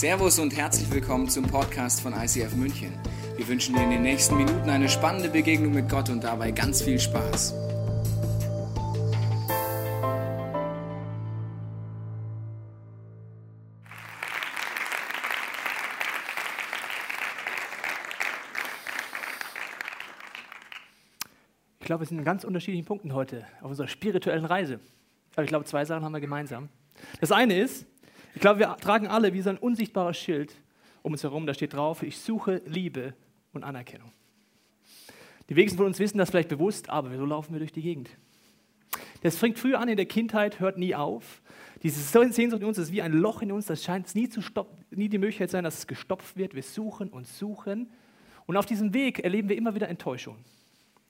Servus und herzlich willkommen zum Podcast von ICF München. Wir wünschen dir in den nächsten Minuten eine spannende Begegnung mit Gott und dabei ganz viel Spaß. Ich glaube, wir sind an ganz unterschiedlichen Punkten heute auf unserer spirituellen Reise. Aber ich glaube, zwei Sachen haben wir gemeinsam. Das eine ist, ich glaube, wir tragen alle wie so ein unsichtbares Schild um uns herum. Da steht drauf, ich suche Liebe und Anerkennung. Die wenigsten von uns wissen das vielleicht bewusst, aber so laufen wir durch die Gegend. Das fängt früh an in der Kindheit, hört nie auf. Diese Sehnsucht in uns ist wie ein Loch in uns, das scheint nie, zu nie die Möglichkeit sein, dass es gestopft wird. Wir suchen und suchen. Und auf diesem Weg erleben wir immer wieder Enttäuschungen,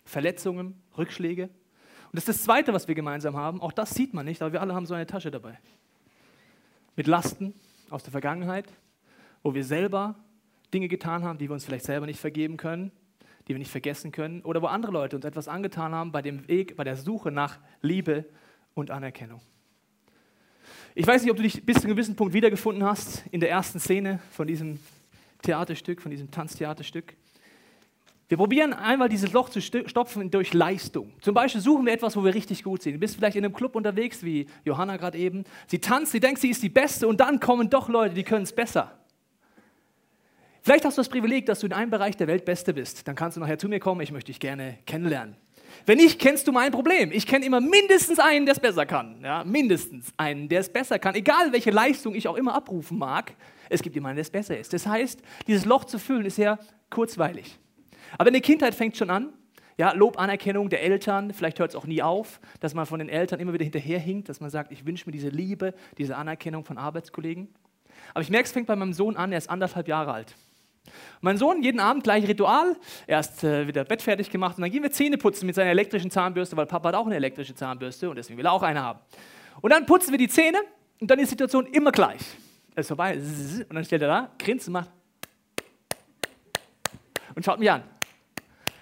Verletzungen, Rückschläge. Und das ist das Zweite, was wir gemeinsam haben. Auch das sieht man nicht, aber wir alle haben so eine Tasche dabei mit Lasten aus der Vergangenheit, wo wir selber Dinge getan haben, die wir uns vielleicht selber nicht vergeben können, die wir nicht vergessen können, oder wo andere Leute uns etwas angetan haben bei dem Weg, bei der Suche nach Liebe und Anerkennung. Ich weiß nicht, ob du dich bis zu einem gewissen Punkt wiedergefunden hast in der ersten Szene von diesem Theaterstück, von diesem Tanztheaterstück. Wir probieren einmal dieses Loch zu stopfen durch Leistung. Zum Beispiel suchen wir etwas, wo wir richtig gut sind. Du bist vielleicht in einem Club unterwegs, wie Johanna gerade eben. Sie tanzt, sie denkt, sie ist die Beste und dann kommen doch Leute, die können es besser. Vielleicht hast du das Privileg, dass du in einem Bereich der Welt Beste bist. Dann kannst du nachher zu mir kommen, ich möchte dich gerne kennenlernen. Wenn nicht, kennst du mein Problem. Ich kenne immer mindestens einen, der es besser kann. Ja, mindestens einen, der es besser kann. Egal, welche Leistung ich auch immer abrufen mag, es gibt jemanden, der es besser ist. Das heißt, dieses Loch zu füllen ist sehr kurzweilig. Aber in der Kindheit fängt es schon an. Ja, Lob, Anerkennung der Eltern, vielleicht hört es auch nie auf, dass man von den Eltern immer wieder hinterherhinkt, dass man sagt, ich wünsche mir diese Liebe, diese Anerkennung von Arbeitskollegen. Aber ich merke, es fängt bei meinem Sohn an, er ist anderthalb Jahre alt. Mein Sohn, jeden Abend gleich Ritual, erst äh, wieder Bett fertig gemacht und dann gehen wir Zähne putzen mit seiner elektrischen Zahnbürste, weil Papa hat auch eine elektrische Zahnbürste und deswegen will er auch eine haben. Und dann putzen wir die Zähne und dann ist die Situation immer gleich. Er ist vorbei und dann steht er da, grinst und macht und schaut mich an.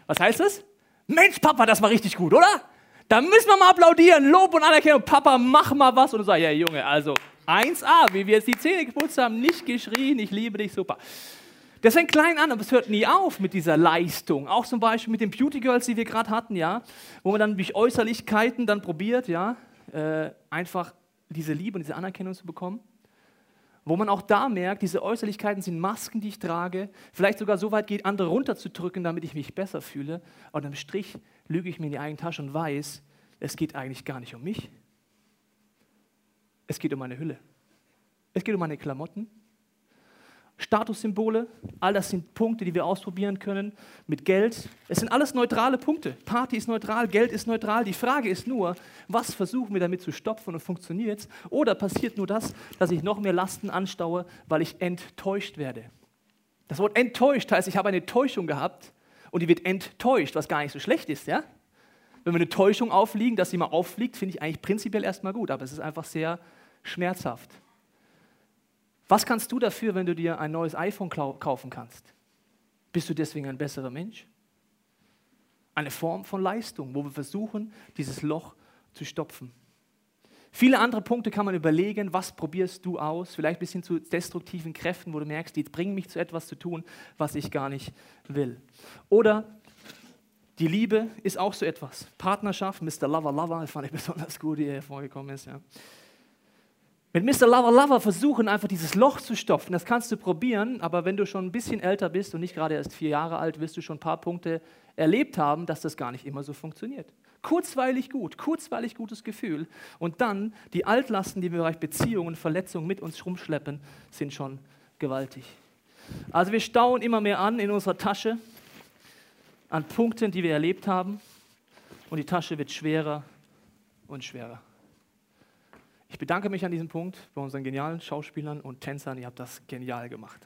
Was heißt das? Mensch, Papa, das war richtig gut, oder? Da müssen wir mal applaudieren, Lob und Anerkennung. Papa, mach mal was. Und du sagst, ja, Junge, also 1A, wie wir jetzt die Zähne geputzt haben, nicht geschrien, ich liebe dich, super. Das fängt klein an, aber es hört nie auf mit dieser Leistung. Auch zum Beispiel mit den Beauty Girls, die wir gerade hatten, ja, wo man dann durch Äußerlichkeiten dann probiert, ja, äh, einfach diese Liebe und diese Anerkennung zu bekommen wo man auch da merkt, diese Äußerlichkeiten sind Masken, die ich trage, vielleicht sogar so weit geht, andere runterzudrücken, damit ich mich besser fühle. Und am Strich lüge ich mir in die eigene Tasche und weiß, es geht eigentlich gar nicht um mich. Es geht um meine Hülle. Es geht um meine Klamotten. Statussymbole, all das sind Punkte, die wir ausprobieren können mit Geld. Es sind alles neutrale Punkte. Party ist neutral, Geld ist neutral. Die Frage ist nur, was versuchen wir damit zu stopfen und funktioniert es? Oder passiert nur das, dass ich noch mehr Lasten anstaue, weil ich enttäuscht werde? Das Wort enttäuscht heißt, ich habe eine Täuschung gehabt und die wird enttäuscht, was gar nicht so schlecht ist, ja? Wenn wir eine Täuschung aufliegen, dass sie mal auffliegt, finde ich eigentlich prinzipiell erstmal gut, aber es ist einfach sehr schmerzhaft. Was kannst du dafür, wenn du dir ein neues iPhone kaufen kannst? Bist du deswegen ein besserer Mensch? Eine Form von Leistung, wo wir versuchen, dieses Loch zu stopfen. Viele andere Punkte kann man überlegen, was probierst du aus, vielleicht bis hin zu destruktiven Kräften, wo du merkst, die bringen mich zu etwas zu tun, was ich gar nicht will. Oder die Liebe ist auch so etwas. Partnerschaft, Mr. Lover Lover, fand ich besonders gut, wie er vorgekommen ist. Ja. Mit Mr. Lover Lover versuchen einfach dieses Loch zu stopfen. Das kannst du probieren, aber wenn du schon ein bisschen älter bist und nicht gerade erst vier Jahre alt, wirst du schon ein paar Punkte erlebt haben, dass das gar nicht immer so funktioniert. Kurzweilig gut, kurzweilig gutes Gefühl. Und dann die Altlasten, die wir im Bereich Beziehungen, Verletzungen mit uns rumschleppen, sind schon gewaltig. Also wir stauen immer mehr an in unserer Tasche an Punkten, die wir erlebt haben. Und die Tasche wird schwerer und schwerer. Ich bedanke mich an diesem Punkt bei unseren genialen Schauspielern und Tänzern. Ihr habt das genial gemacht.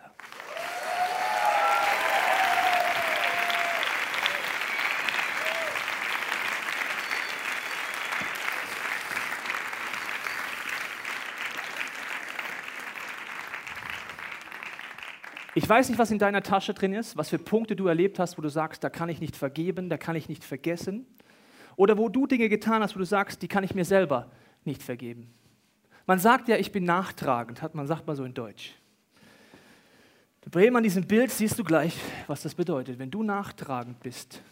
Ich weiß nicht, was in deiner Tasche drin ist, was für Punkte du erlebt hast, wo du sagst, da kann ich nicht vergeben, da kann ich nicht vergessen. Oder wo du Dinge getan hast, wo du sagst, die kann ich mir selber nicht vergeben. Man sagt ja, ich bin nachtragend, hat man sagt mal so in Deutsch. Bremen, an diesem Bild siehst du gleich, was das bedeutet. Wenn du nachtragend bist,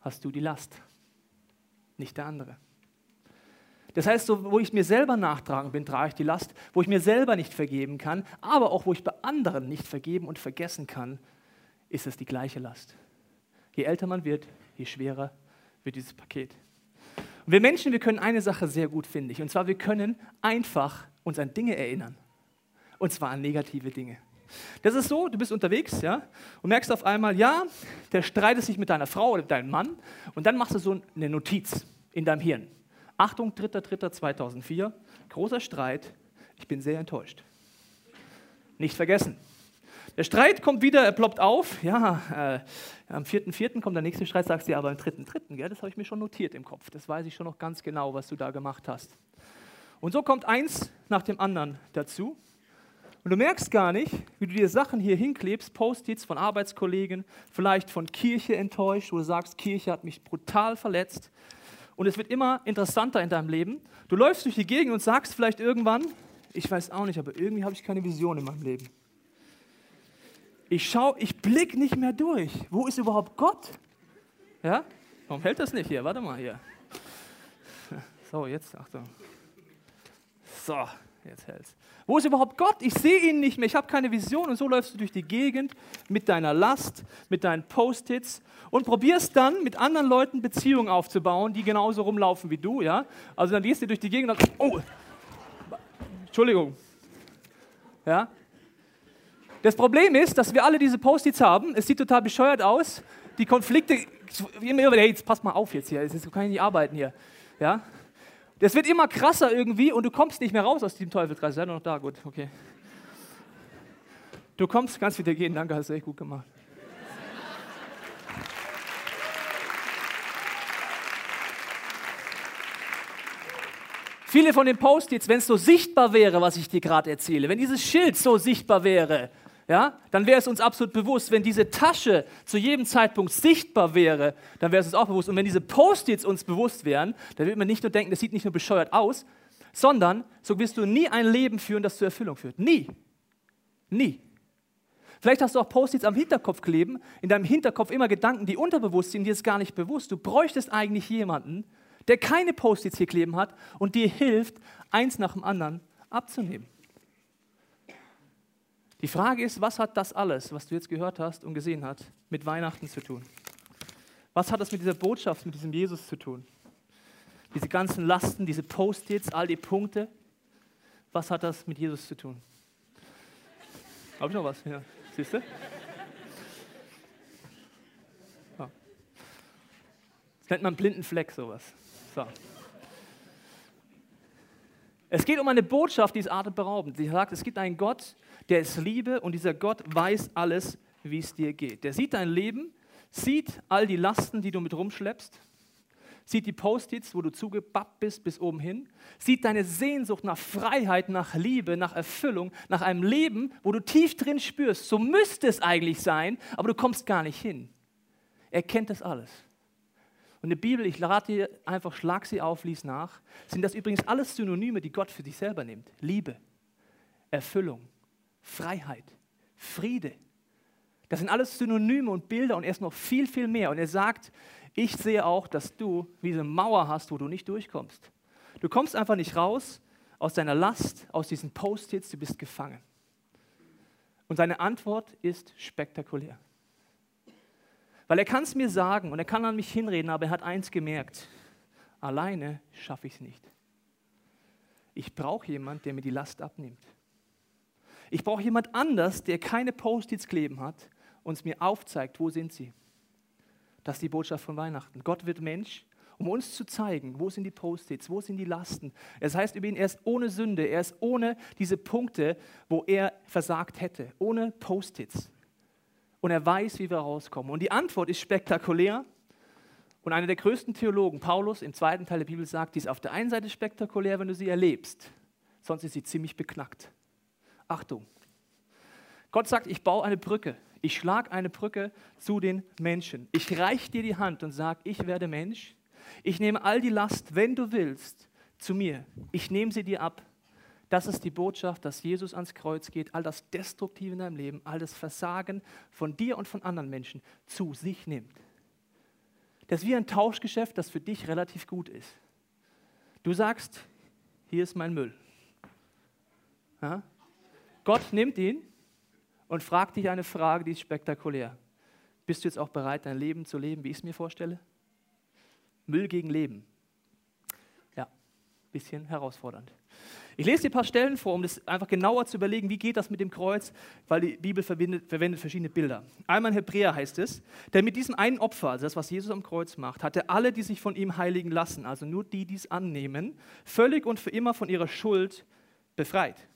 hast du die Last, nicht der andere. Das heißt, so, wo ich mir selber nachtragen bin, trage ich die Last, wo ich mir selber nicht vergeben kann, aber auch wo ich bei anderen nicht vergeben und vergessen kann, ist es die gleiche Last. Je älter man wird, je schwerer wird dieses Paket. Und wir Menschen, wir können eine Sache sehr gut, finde ich, und zwar wir können einfach uns an Dinge erinnern. Und zwar an negative Dinge. Das ist so, du bist unterwegs, ja, und merkst auf einmal, ja, der streitet sich mit deiner Frau oder deinem Mann, und dann machst du so eine Notiz in deinem Hirn. Achtung, 3.3.2004, großer Streit, ich bin sehr enttäuscht. Nicht vergessen. Der Streit kommt wieder, er ploppt auf. Ja, äh, am 4.4. kommt der nächste Streit, sagst du aber am 3.3., das habe ich mir schon notiert im Kopf. Das weiß ich schon noch ganz genau, was du da gemacht hast. Und so kommt eins nach dem anderen dazu. Und du merkst gar nicht, wie du dir Sachen hier hinklebst, Post-its von Arbeitskollegen, vielleicht von Kirche enttäuscht, wo du sagst, Kirche hat mich brutal verletzt. Und es wird immer interessanter in deinem Leben. Du läufst durch die Gegend und sagst vielleicht irgendwann, ich weiß auch nicht, aber irgendwie habe ich keine Vision in meinem Leben. Ich schaue, ich blicke nicht mehr durch. Wo ist überhaupt Gott? Ja? Warum hält das nicht hier? Warte mal hier. So, jetzt, Achtung. So, jetzt hält's. Wo ist überhaupt Gott? Ich sehe ihn nicht mehr, ich habe keine Vision. Und so läufst du durch die Gegend mit deiner Last, mit deinen Post-its und probierst dann mit anderen Leuten Beziehungen aufzubauen, die genauso rumlaufen wie du. Ja? Also dann gehst du durch die Gegend und sagst, oh, Entschuldigung. Ja? Das Problem ist, dass wir alle diese Post-its haben. Es sieht total bescheuert aus. Die Konflikte, immer, hey, jetzt pass mal auf jetzt hier, jetzt kann ich nicht arbeiten hier. Ja? Das wird immer krasser irgendwie und du kommst nicht mehr raus aus diesem Teufelskreis. Sei noch da, gut, okay. Du kommst, kannst wieder gehen, danke, hast du echt gut gemacht. Viele von den Post-its, wenn es so sichtbar wäre, was ich dir gerade erzähle, wenn dieses Schild so sichtbar wäre, ja, dann wäre es uns absolut bewusst. Wenn diese Tasche zu jedem Zeitpunkt sichtbar wäre, dann wäre es uns auch bewusst. Und wenn diese Post-its uns bewusst wären, dann würde man nicht nur denken, das sieht nicht nur bescheuert aus, sondern so wirst du nie ein Leben führen, das zur Erfüllung führt. Nie. Nie. Vielleicht hast du auch Post-its am Hinterkopf kleben, in deinem Hinterkopf immer Gedanken, die unterbewusst sind, dir ist gar nicht bewusst. Du bräuchtest eigentlich jemanden, der keine Post-its hier kleben hat und dir hilft, eins nach dem anderen abzunehmen. Die Frage ist, was hat das alles, was du jetzt gehört hast und gesehen hast, mit Weihnachten zu tun? Was hat das mit dieser Botschaft, mit diesem Jesus zu tun? Diese ganzen Lasten, diese Post-its, all die Punkte, was hat das mit Jesus zu tun? Habe ich noch was? Ja. Siehst du? Ja. Das nennt man blinden Fleck, sowas. So. Es geht um eine Botschaft, die ist atemberaubend. Sie sagt, es gibt einen Gott, der ist Liebe und dieser Gott weiß alles, wie es dir geht. Der sieht dein Leben, sieht all die Lasten, die du mit rumschleppst, sieht die Post-its, wo du zugebappt bist bis oben hin, sieht deine Sehnsucht nach Freiheit, nach Liebe, nach Erfüllung, nach einem Leben, wo du tief drin spürst, so müsste es eigentlich sein, aber du kommst gar nicht hin. Er kennt das alles. Und die Bibel, ich lade dir einfach, schlag sie auf, lies nach, sind das übrigens alles Synonyme, die Gott für sich selber nimmt. Liebe, Erfüllung, Freiheit, Friede. Das sind alles Synonyme und Bilder und er ist noch viel, viel mehr. Und er sagt, ich sehe auch, dass du diese Mauer hast, wo du nicht durchkommst. Du kommst einfach nicht raus aus deiner Last, aus diesen Post-its, du bist gefangen. Und seine Antwort ist spektakulär. Weil er kann es mir sagen und er kann an mich hinreden, aber er hat eins gemerkt, alleine schaffe ich es nicht. Ich brauche jemanden, der mir die Last abnimmt. Ich brauche jemand anders, der keine Post-its kleben hat und es mir aufzeigt, wo sind sie. Das ist die Botschaft von Weihnachten. Gott wird Mensch, um uns zu zeigen, wo sind die Post-its, wo sind die Lasten. Es heißt über ihn, er ist ohne Sünde, er ist ohne diese Punkte, wo er versagt hätte, ohne Post-its. Und er weiß, wie wir rauskommen. Und die Antwort ist spektakulär. Und einer der größten Theologen, Paulus, im zweiten Teil der Bibel sagt, die ist auf der einen Seite spektakulär, wenn du sie erlebst, sonst ist sie ziemlich beknackt. Achtung. Gott sagt, ich baue eine Brücke. Ich schlage eine Brücke zu den Menschen. Ich reiche dir die Hand und sage, ich werde Mensch. Ich nehme all die Last, wenn du willst, zu mir. Ich nehme sie dir ab. Das ist die Botschaft, dass Jesus ans Kreuz geht, all das Destruktive in deinem Leben, all das Versagen von dir und von anderen Menschen zu sich nimmt. Das ist wie ein Tauschgeschäft, das für dich relativ gut ist. Du sagst, hier ist mein Müll. Ja? Gott nimmt ihn und fragt dich eine Frage, die ist spektakulär. Bist du jetzt auch bereit, dein Leben zu leben, wie ich es mir vorstelle? Müll gegen Leben. Ja, bisschen herausfordernd. Ich lese dir ein paar Stellen vor, um das einfach genauer zu überlegen, wie geht das mit dem Kreuz, weil die Bibel verwendet, verschiedene Bilder. Einmal in Hebräer heißt es, denn mit diesem einen Opfer, also das, was Jesus am Kreuz macht, hat er alle, die sich von ihm heiligen lassen, also nur die, die es annehmen, völlig und für immer von ihrer Schuld befreit.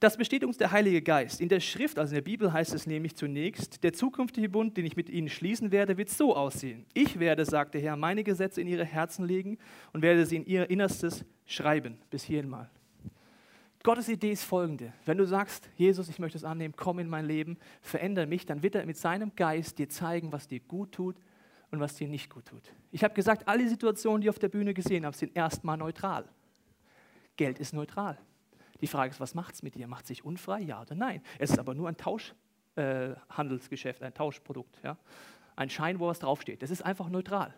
Das besteht uns der Heilige Geist. In der Schrift, also in der Bibel heißt es nämlich zunächst, der zukünftige Bund, den ich mit ihnen schließen werde, wird so aussehen. Ich werde, sagt der Herr, meine Gesetze in ihre Herzen legen und werde sie in ihr Innerstes schreiben. Bis hierhin mal. Gottes Idee ist folgende. Wenn du sagst, Jesus, ich möchte es annehmen, komm in mein Leben, verändere mich, dann wird er mit seinem Geist dir zeigen, was dir gut tut und was dir nicht gut tut. Ich habe gesagt, alle Situationen, die ich auf der Bühne gesehen habe, sind erstmal neutral. Geld ist neutral. Die Frage ist, was macht es mit dir? Macht es sich unfrei? Ja oder nein? Es ist aber nur ein Tauschhandelsgeschäft, äh, ein Tauschprodukt. Ja? Ein Schein, wo was draufsteht. Das ist einfach neutral.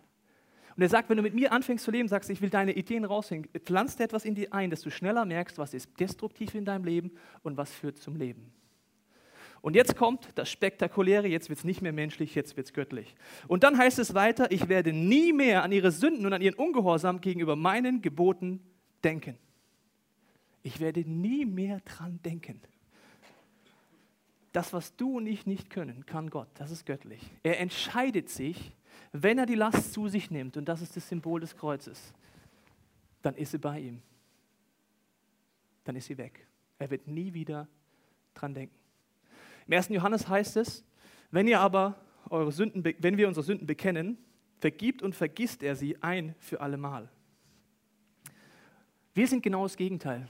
Und er sagt, wenn du mit mir anfängst zu leben, sagst, ich will deine Ideen raushängen, pflanzt etwas in dir ein, dass du schneller merkst, was ist destruktiv in deinem Leben und was führt zum Leben. Und jetzt kommt das Spektakuläre, jetzt wird es nicht mehr menschlich, jetzt wird es göttlich. Und dann heißt es weiter, ich werde nie mehr an ihre Sünden und an ihren Ungehorsam gegenüber meinen Geboten denken. Ich werde nie mehr dran denken. Das, was du und ich nicht können, kann Gott. Das ist göttlich. Er entscheidet sich, wenn er die Last zu sich nimmt, und das ist das Symbol des Kreuzes, dann ist sie bei ihm. Dann ist sie weg. Er wird nie wieder dran denken. Im 1. Johannes heißt es, wenn ihr aber eure Sünden, wenn wir unsere Sünden bekennen, vergibt und vergisst er sie ein für allemal. Wir sind genau das Gegenteil.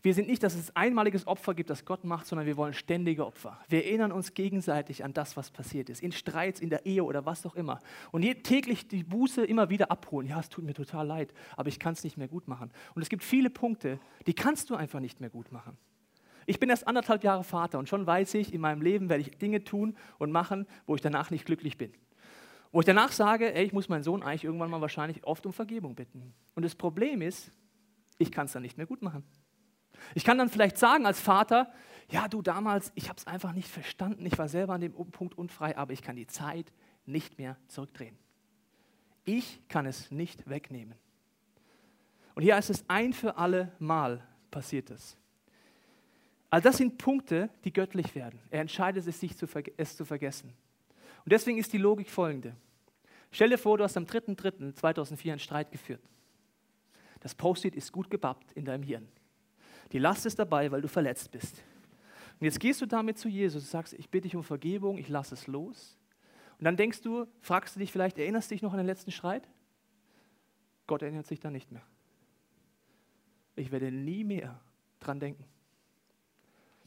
Wir sind nicht, dass es ein einmaliges Opfer gibt, das Gott macht, sondern wir wollen ständige Opfer. Wir erinnern uns gegenseitig an das, was passiert ist. In Streits, in der Ehe oder was auch immer. Und täglich die Buße immer wieder abholen. Ja, es tut mir total leid, aber ich kann es nicht mehr gut machen. Und es gibt viele Punkte, die kannst du einfach nicht mehr gut machen. Ich bin erst anderthalb Jahre Vater und schon weiß ich, in meinem Leben werde ich Dinge tun und machen, wo ich danach nicht glücklich bin. Wo ich danach sage, ey, ich muss meinen Sohn eigentlich irgendwann mal wahrscheinlich oft um Vergebung bitten. Und das Problem ist, ich kann es dann nicht mehr gut machen. Ich kann dann vielleicht sagen als Vater, ja du damals, ich habe es einfach nicht verstanden, ich war selber an dem Punkt unfrei, aber ich kann die Zeit nicht mehr zurückdrehen. Ich kann es nicht wegnehmen. Und hier heißt es, ein für alle Mal passiert es. Also das sind Punkte, die göttlich werden. Er entscheidet es, sich zu es zu vergessen. Und deswegen ist die Logik folgende. Stell dir vor, du hast am 3.3.2004 einen Streit geführt. Das Post-it ist gut gebappt in deinem Hirn. Die Last ist dabei, weil du verletzt bist. Und jetzt gehst du damit zu Jesus und sagst, ich bitte dich um Vergebung, ich lasse es los. Und dann denkst du, fragst du dich vielleicht, erinnerst du dich noch an den letzten Streit? Gott erinnert sich dann nicht mehr. Ich werde nie mehr dran denken.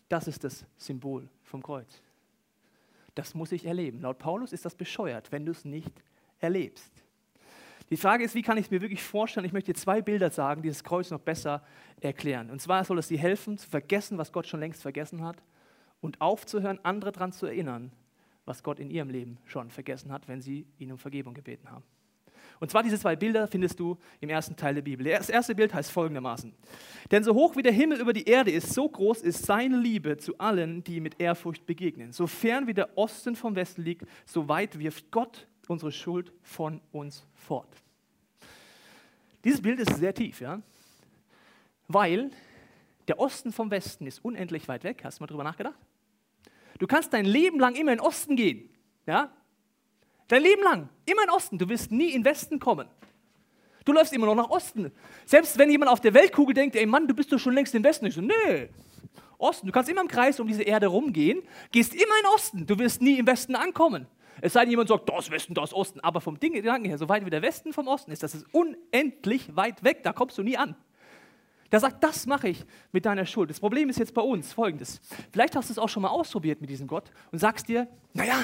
Das ist das Symbol vom Kreuz. Das muss ich erleben. Laut Paulus ist das bescheuert, wenn du es nicht erlebst. Die Frage ist, wie kann ich es mir wirklich vorstellen? Ich möchte dir zwei Bilder sagen, die das Kreuz noch besser erklären. Und zwar soll es dir helfen, zu vergessen, was Gott schon längst vergessen hat und aufzuhören, andere daran zu erinnern, was Gott in ihrem Leben schon vergessen hat, wenn sie ihn um Vergebung gebeten haben. Und zwar diese zwei Bilder findest du im ersten Teil der Bibel. Das erste Bild heißt folgendermaßen. Denn so hoch wie der Himmel über die Erde ist, so groß ist seine Liebe zu allen, die mit Ehrfurcht begegnen. So fern wie der Osten vom Westen liegt, so weit wirft Gott unsere Schuld von uns fort. Dieses Bild ist sehr tief, ja? weil der Osten vom Westen ist unendlich weit weg. Hast du mal drüber nachgedacht? Du kannst dein Leben lang immer in den Osten gehen. Ja? Dein Leben lang, immer in den Osten. Du wirst nie in den Westen kommen. Du läufst immer noch nach Osten. Selbst wenn jemand auf der Weltkugel denkt, ey Mann, du bist doch schon längst im Westen. Ich so, nee, Osten. Du kannst immer im Kreis um diese Erde rumgehen, gehst immer in den Osten. Du wirst nie im Westen ankommen. Es sei denn, jemand sagt, das Westen, das Osten. Aber vom Ding, Gedanken her, so weit wie der Westen vom Osten ist, das ist unendlich weit weg. Da kommst du nie an. Der sagt, das mache ich mit deiner Schuld. Das Problem ist jetzt bei uns folgendes. Vielleicht hast du es auch schon mal ausprobiert mit diesem Gott und sagst dir, naja,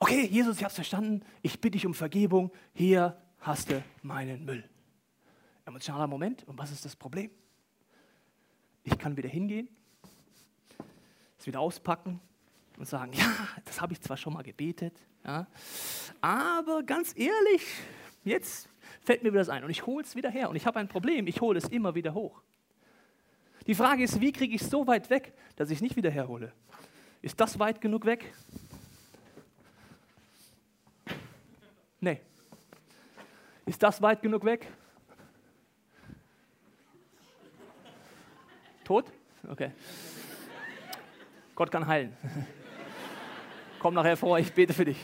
okay, Jesus, ich habe es verstanden, ich bitte dich um Vergebung, hier hast du meinen Müll. Emotionaler Moment, und was ist das Problem? Ich kann wieder hingehen, es wieder auspacken und sagen, ja, das habe ich zwar schon mal gebetet, ja, aber ganz ehrlich, jetzt fällt mir wieder das ein und ich hole es wieder her und ich habe ein Problem, ich hole es immer wieder hoch. Die Frage ist, wie kriege ich es so weit weg, dass ich es nicht wieder herhole? Ist das weit genug weg? Nee. Ist das weit genug weg? Tot? Okay. Gott kann heilen. Komm nachher vor, ich bete für dich.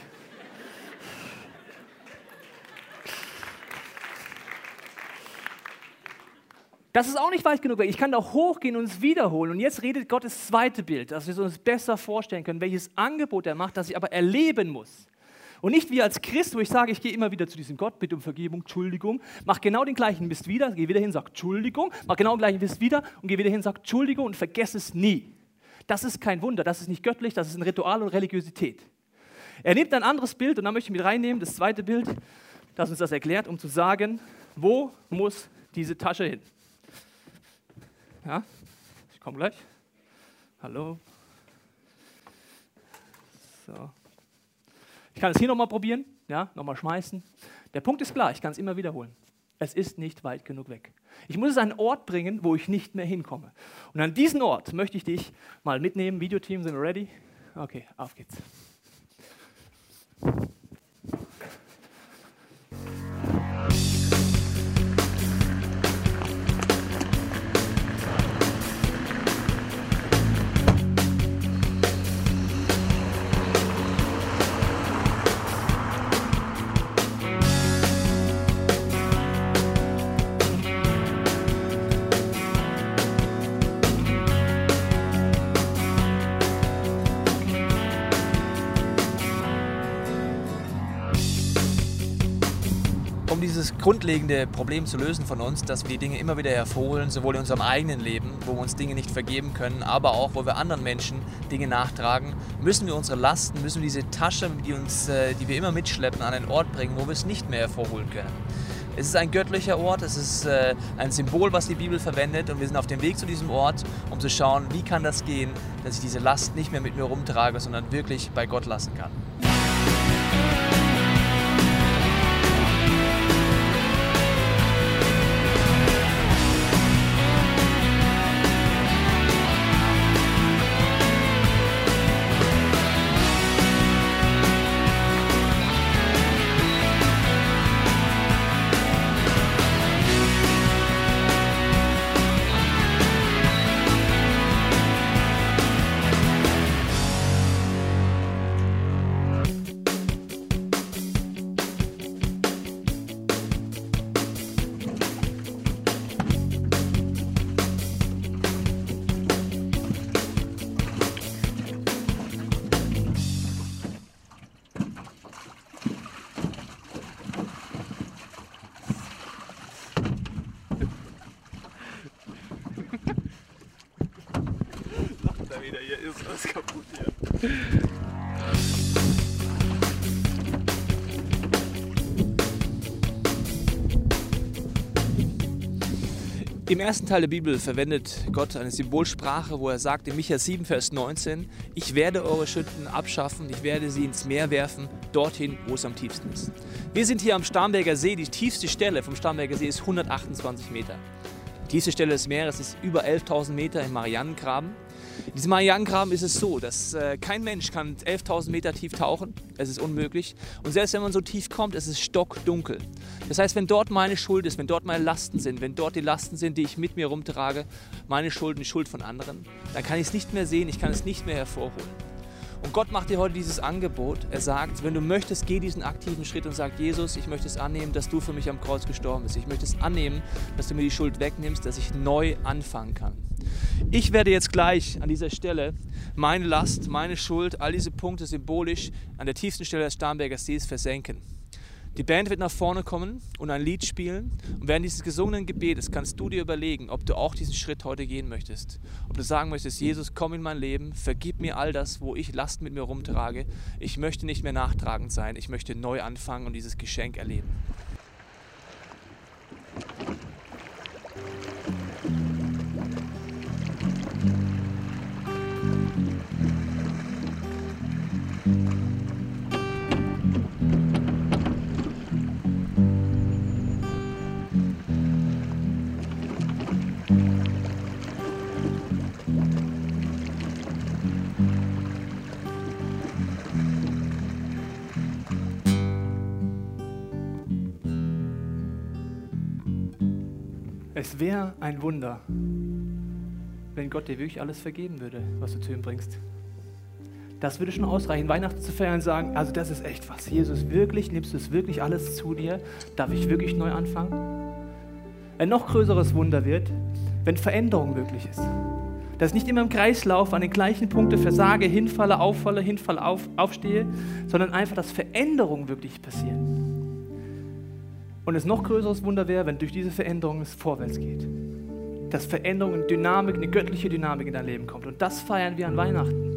Das ist auch nicht weit genug weg. Ich kann da hochgehen und es wiederholen. Und jetzt redet Gott das zweite Bild, dass wir uns besser vorstellen können, welches Angebot er macht, das ich aber erleben muss. Und nicht wie als Christ, wo ich sage, ich gehe immer wieder zu diesem Gott, bitte um Vergebung, Entschuldigung, mach genau den gleichen Mist wieder, gehe wieder hin, sag Entschuldigung, mach genau den gleichen Mist wieder und gehe wieder hin, sag Entschuldigung und vergesse es nie. Das ist kein Wunder, das ist nicht göttlich, das ist ein Ritual und Religiosität. Er nimmt ein anderes Bild und da möchte ich mit reinnehmen, das zweite Bild, das uns das erklärt, um zu sagen, wo muss diese Tasche hin? Ja, ich komme gleich. Hallo. So. Ich kann es hier nochmal probieren, ja, nochmal schmeißen. Der Punkt ist klar, ich kann es immer wiederholen. Es ist nicht weit genug weg. Ich muss es an einen Ort bringen, wo ich nicht mehr hinkomme. Und an diesen Ort möchte ich dich mal mitnehmen. Videoteam, sind wir ready? Okay, auf geht's. Dieses grundlegende Problem zu lösen von uns, dass wir die Dinge immer wieder hervorholen, sowohl in unserem eigenen Leben, wo wir uns Dinge nicht vergeben können, aber auch, wo wir anderen Menschen Dinge nachtragen, müssen wir unsere Lasten, müssen wir diese Tasche, die, uns, äh, die wir immer mitschleppen, an einen Ort bringen, wo wir es nicht mehr hervorholen können. Es ist ein göttlicher Ort, es ist äh, ein Symbol, was die Bibel verwendet und wir sind auf dem Weg zu diesem Ort, um zu schauen, wie kann das gehen, dass ich diese Last nicht mehr mit mir rumtrage, sondern wirklich bei Gott lassen kann. Im ersten Teil der Bibel verwendet Gott eine Symbolsprache, wo er sagt in Micha 7, Vers 19, ich werde eure Schütten abschaffen, ich werde sie ins Meer werfen, dorthin, wo es am tiefsten ist. Wir sind hier am Starnberger See, die tiefste Stelle vom Starnberger See ist 128 Meter. Die tiefste Stelle des Meeres ist über 11.000 Meter im Marianengraben. In diesem Marianengraben ist es so, dass äh, kein Mensch kann 11.000 Meter tief tauchen. Es ist unmöglich. Und selbst wenn man so tief kommt, es ist stockdunkel. Das heißt, wenn dort meine Schuld ist, wenn dort meine Lasten sind, wenn dort die Lasten sind, die ich mit mir rumtrage, meine Schuld und die Schuld von anderen, dann kann ich es nicht mehr sehen, ich kann es nicht mehr hervorholen. Und Gott macht dir heute dieses Angebot. Er sagt, wenn du möchtest, geh diesen aktiven Schritt und sag, Jesus, ich möchte es annehmen, dass du für mich am Kreuz gestorben bist. Ich möchte es annehmen, dass du mir die Schuld wegnimmst, dass ich neu anfangen kann. Ich werde jetzt gleich an dieser Stelle meine Last, meine Schuld, all diese Punkte symbolisch an der tiefsten Stelle des Starnberger Sees versenken. Die Band wird nach vorne kommen und ein Lied spielen. Und während dieses gesungenen Gebetes kannst du dir überlegen, ob du auch diesen Schritt heute gehen möchtest. Ob du sagen möchtest, Jesus, komm in mein Leben, vergib mir all das, wo ich Last mit mir rumtrage. Ich möchte nicht mehr nachtragend sein. Ich möchte neu anfangen und dieses Geschenk erleben. Es wäre ein Wunder, wenn Gott dir wirklich alles vergeben würde, was du zu ihm bringst. Das würde schon ausreichen, Weihnachten zu feiern und sagen, also das ist echt was. Jesus, wirklich, nimmst du es wirklich alles zu dir? Darf ich wirklich neu anfangen? Ein noch größeres Wunder wird, wenn Veränderung möglich ist. Dass ich nicht immer im Kreislauf an den gleichen Punkten versage, hinfalle, auffalle, hinfalle, auf, aufstehe, sondern einfach, dass Veränderungen wirklich passieren. Und es noch größeres Wunder wäre, wenn durch diese Veränderung es vorwärts geht. Dass Veränderung, eine Dynamik, eine göttliche Dynamik in dein Leben kommt. Und das feiern wir an Weihnachten.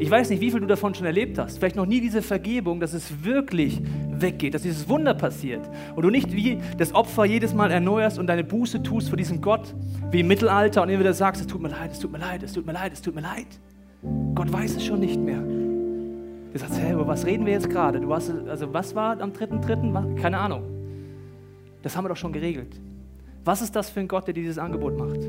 Ich weiß nicht, wie viel du davon schon erlebt hast. Vielleicht noch nie diese Vergebung, dass es wirklich weggeht, dass dieses Wunder passiert. Und du nicht wie das Opfer jedes Mal erneuerst und deine Buße tust vor diesem Gott, wie im Mittelalter und immer wieder sagst, es tut mir leid, es tut mir leid, es tut mir leid, es tut mir leid. Gott weiß es schon nicht mehr. Du sagst, hä, über was reden wir jetzt gerade? Du hast, also was war am 3.3.? Keine Ahnung. Das haben wir doch schon geregelt. Was ist das für ein Gott, der dieses Angebot macht?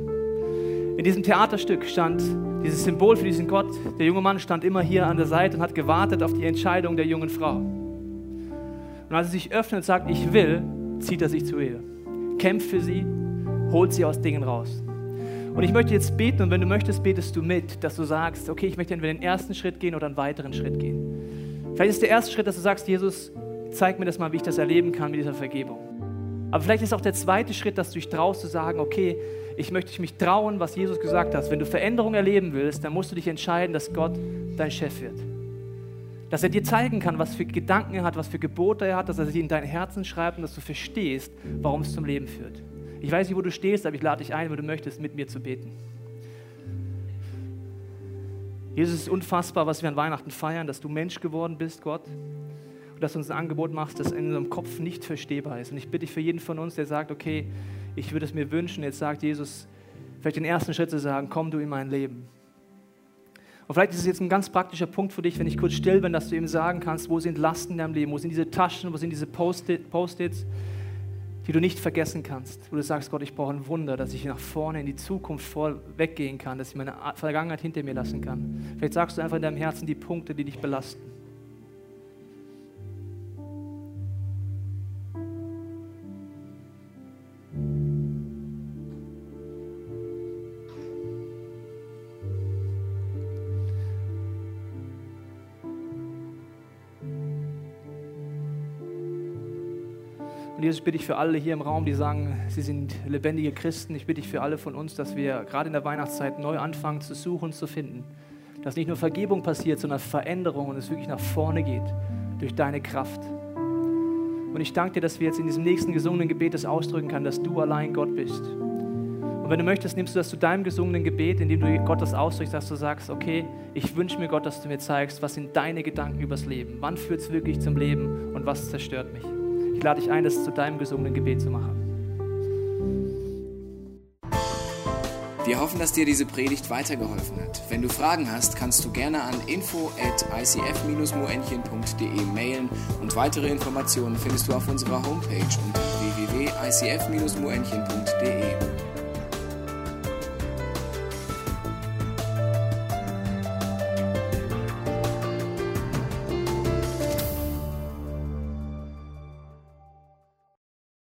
In diesem Theaterstück stand dieses Symbol für diesen Gott. Der junge Mann stand immer hier an der Seite und hat gewartet auf die Entscheidung der jungen Frau. Und als er sich öffnet und sagt, ich will, zieht er sich zu ihr. Kämpft für sie, holt sie aus Dingen raus. Und ich möchte jetzt beten und wenn du möchtest, betest du mit, dass du sagst, okay, ich möchte entweder den ersten Schritt gehen oder einen weiteren Schritt gehen. Vielleicht ist der erste Schritt, dass du sagst, Jesus, zeig mir das mal, wie ich das erleben kann mit dieser Vergebung. Aber vielleicht ist auch der zweite Schritt, dass du dich traust zu sagen, okay, ich möchte mich trauen, was Jesus gesagt hat. Wenn du Veränderung erleben willst, dann musst du dich entscheiden, dass Gott dein Chef wird. Dass er dir zeigen kann, was für Gedanken er hat, was für Gebote er hat, dass er sie in dein Herzen schreibt und dass du verstehst, warum es zum Leben führt. Ich weiß nicht, wo du stehst, aber ich lade dich ein, wenn du möchtest, mit mir zu beten. Jesus, es ist unfassbar, was wir an Weihnachten feiern, dass du Mensch geworden bist, Gott dass du uns ein Angebot machst, das in unserem Kopf nicht verstehbar ist. Und ich bitte dich für jeden von uns, der sagt, okay, ich würde es mir wünschen, jetzt sagt Jesus, vielleicht den ersten Schritt zu sagen, komm du in mein Leben. Und vielleicht ist es jetzt ein ganz praktischer Punkt für dich, wenn ich kurz still bin, dass du ihm sagen kannst, wo sind Lasten in deinem Leben, wo sind diese Taschen, wo sind diese Post-its, die du nicht vergessen kannst, wo du sagst, Gott, ich brauche ein Wunder, dass ich nach vorne in die Zukunft vorweggehen kann, dass ich meine Vergangenheit hinter mir lassen kann. Vielleicht sagst du einfach in deinem Herzen die Punkte, die dich belasten. Jesus, ich bitte dich für alle hier im Raum, die sagen, sie sind lebendige Christen. Ich bitte dich für alle von uns, dass wir gerade in der Weihnachtszeit neu anfangen zu suchen und zu finden. Dass nicht nur Vergebung passiert, sondern Veränderung und es wirklich nach vorne geht durch deine Kraft. Und ich danke dir, dass wir jetzt in diesem nächsten gesungenen Gebet das ausdrücken können, dass du allein Gott bist. Und wenn du möchtest, nimmst du das zu deinem gesungenen Gebet, indem du Gott das ausdrückst, dass du sagst, okay, ich wünsche mir Gott, dass du mir zeigst, was sind deine Gedanken übers Leben? Wann führt es wirklich zum Leben und was zerstört mich? Ich lade dich ein, das zu deinem gesungenen Gebet zu machen. Wir hoffen, dass dir diese Predigt weitergeholfen hat. Wenn du Fragen hast, kannst du gerne an info at icf-moenchen.de mailen und weitere Informationen findest du auf unserer Homepage unter www.icf-moenchen.de.